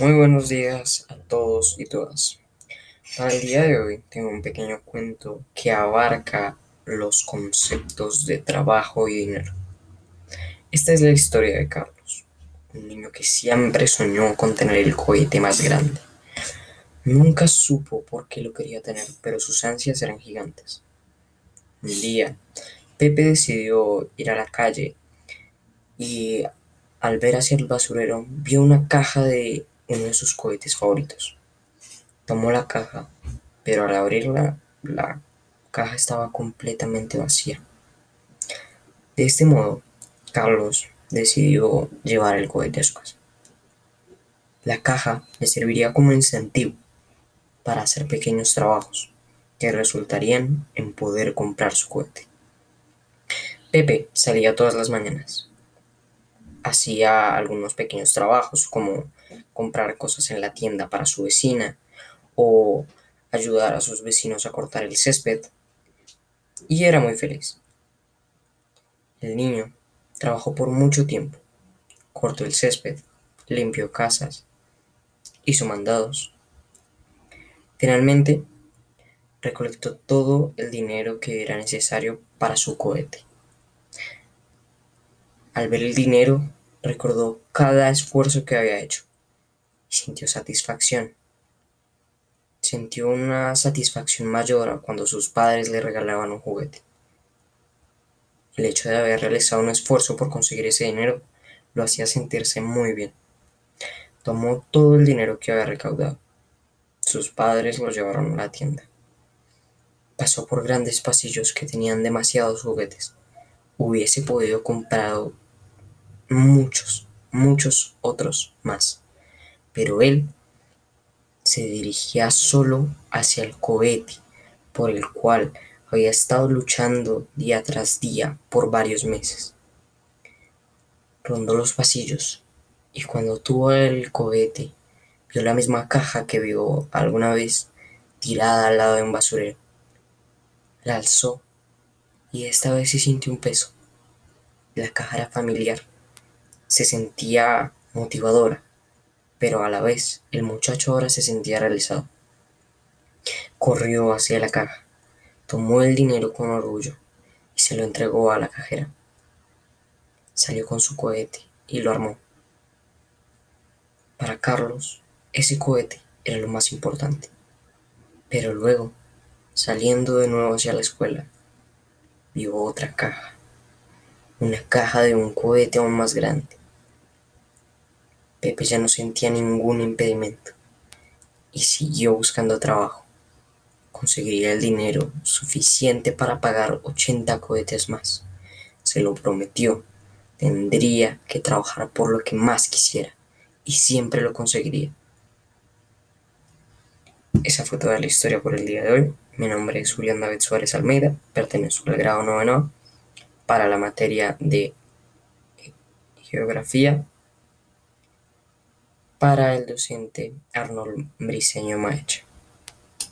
Muy buenos días a todos y todas. Para el día de hoy tengo un pequeño cuento que abarca los conceptos de trabajo y dinero. Esta es la historia de Carlos, un niño que siempre soñó con tener el cohete más grande. Nunca supo por qué lo quería tener, pero sus ansias eran gigantes. Un día, Pepe decidió ir a la calle y al ver hacia el basurero vio una caja de uno de sus cohetes favoritos. Tomó la caja, pero al abrirla, la caja estaba completamente vacía. De este modo, Carlos decidió llevar el cohete a su casa. La caja le serviría como incentivo para hacer pequeños trabajos que resultarían en poder comprar su cohete. Pepe salía todas las mañanas. Hacía algunos pequeños trabajos como comprar cosas en la tienda para su vecina o ayudar a sus vecinos a cortar el césped y era muy feliz. El niño trabajó por mucho tiempo, cortó el césped, limpió casas, hizo mandados. Finalmente, recolectó todo el dinero que era necesario para su cohete. Al ver el dinero, recordó cada esfuerzo que había hecho y sintió satisfacción. Sintió una satisfacción mayor cuando sus padres le regalaban un juguete. El hecho de haber realizado un esfuerzo por conseguir ese dinero lo hacía sentirse muy bien. Tomó todo el dinero que había recaudado. Sus padres lo llevaron a la tienda. Pasó por grandes pasillos que tenían demasiados juguetes. Hubiese podido comprar muchos, muchos otros más pero él se dirigía solo hacia el cohete por el cual había estado luchando día tras día por varios meses. Rondó los pasillos y cuando tuvo el cohete vio la misma caja que vio alguna vez tirada al lado de un basurero. La alzó y esta vez se sintió un peso. La caja era familiar. Se sentía motivadora pero a la vez el muchacho ahora se sentía realizado. Corrió hacia la caja, tomó el dinero con orgullo y se lo entregó a la cajera. Salió con su cohete y lo armó. Para Carlos, ese cohete era lo más importante. Pero luego, saliendo de nuevo hacia la escuela, vio otra caja, una caja de un cohete aún más grande Pepe ya no sentía ningún impedimento y siguió buscando trabajo. Conseguiría el dinero suficiente para pagar 80 cohetes más. Se lo prometió. Tendría que trabajar por lo que más quisiera y siempre lo conseguiría. Esa fue toda la historia por el día de hoy. Mi nombre es Julián David Suárez Almeida, pertenezco al grado noveno para la materia de geografía para el docente Arnold Briceño Maecha.